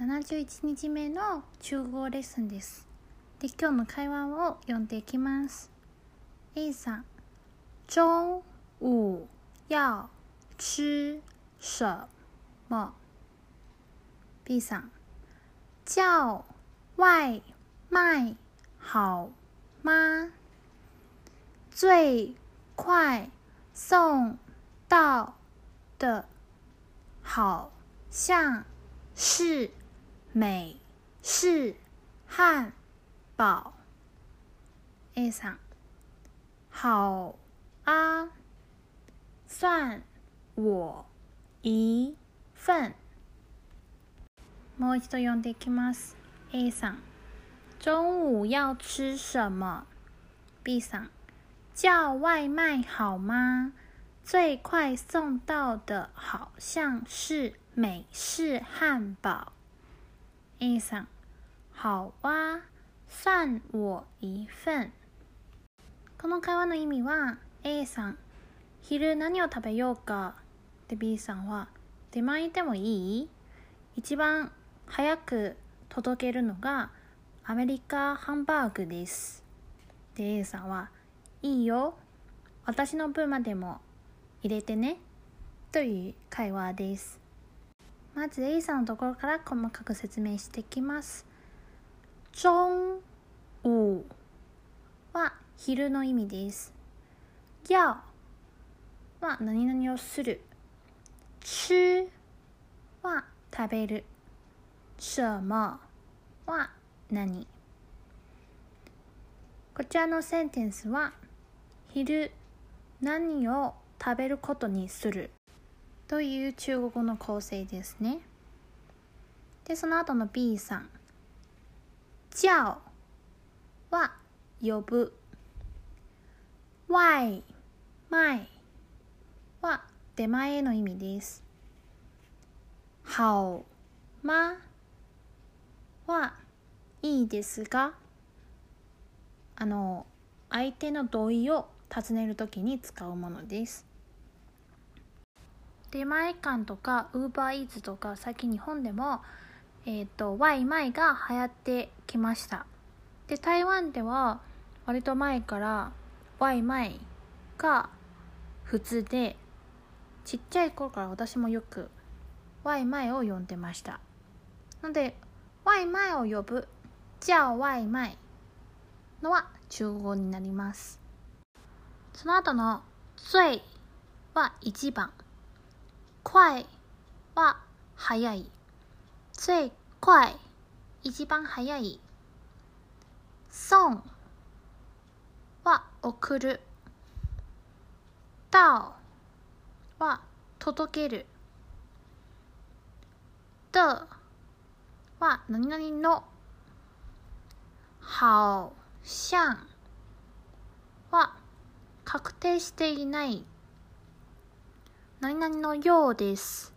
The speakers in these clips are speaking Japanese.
71日目の中国レッスンです。で、今日の会話を読んでいきます。A さん、中午要吃什么 ?B さん、叫外卖好吗？最快送到的好像是美式汉堡。A さん、好啊，算我一份。もう一度読んでいきます。A さん、中午要吃什么？B さん、叫外卖好吗？最快送到的好像是美式汉堡。 A さん、好啊，算我一份。この会話の意味は A さん、昼何を食べようか。で B さんは出前行ってもいい？一番早く届けるのがアメリカハンバーグです。で A さんはいいよ。私の分までも入れてね。という会話です。まず A さんのところから細かく説明していきます。中午は昼の意味です。要は何々をする。吃は食べる。什么は何こちらのセンテンスは昼何を食べることにするという中国語の構成ですね。で、その後の B さん。叫は呼ぶ。外卖は出前の意味です。好吗はいいですがあの相手の同意を尋ねるときに使うものです。出前館とかウーバーイーツとか最近日本でもえっ、とワイマイが流行ってきました。で台湾では割と前からワイマイが普通でちっちゃい頃から私もよくワイマイを呼んでました。のでワイマイを呼ぶ叫ワイマイのは中国語になります。その後の最は一番、快は早い、最快一番早い、送は送る、到は届ける、的は何々の、好像は確定していない。何々のようです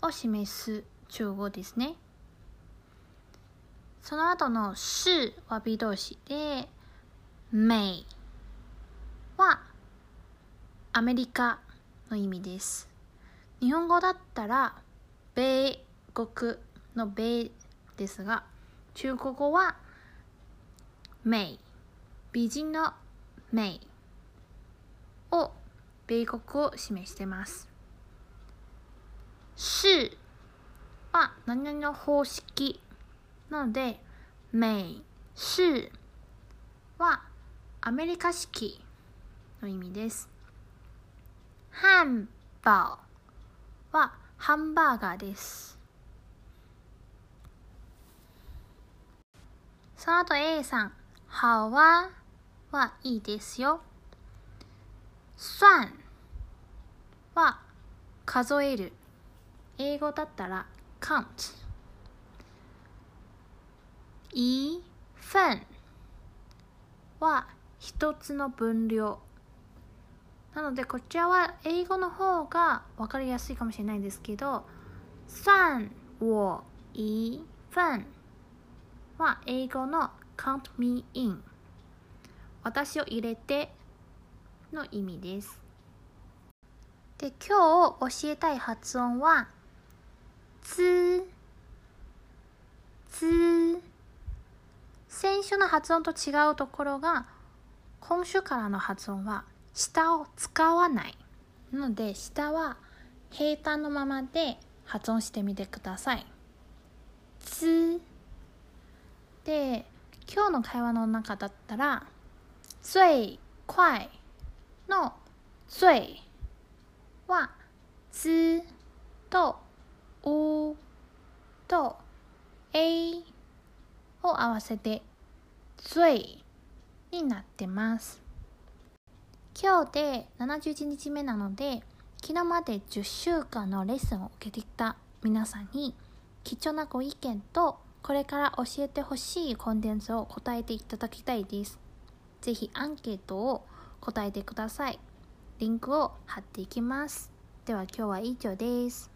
を示す中語ですね。その後の是は B 動詞で、美はアメリカの意味です。日本語だったら、米国の米ですが、中国語は美、美人の美米国を示してます。是は何々の方式なので、美是はアメリカ式の意味です。漢堡はハンバーガーです。その後 A さん、好ははいいですよ。算は数える。英語だったら count。一份は一つの分量。なのでこちらは英語の方が分かりやすいかもしれないですけど、算我一份は英語の count me in 私を入れての意味です。で今日教えたい発音は「つ」「つ」先週の発音と違うところが今週からの発音は下を使わないので下は平坦のままで発音してみてください。つで今日の会話の中だったら「最快」の最はつとおとえを合わせて最になってます。今日で71日目なので昨日まで10週間のレッスンを受けてきた皆さんに貴重なご意見とこれから教えてほしいコンテンツを答えていただきたいです。ぜひアンケートを答えてください。リンクを貼っていきます。では今日は以上です。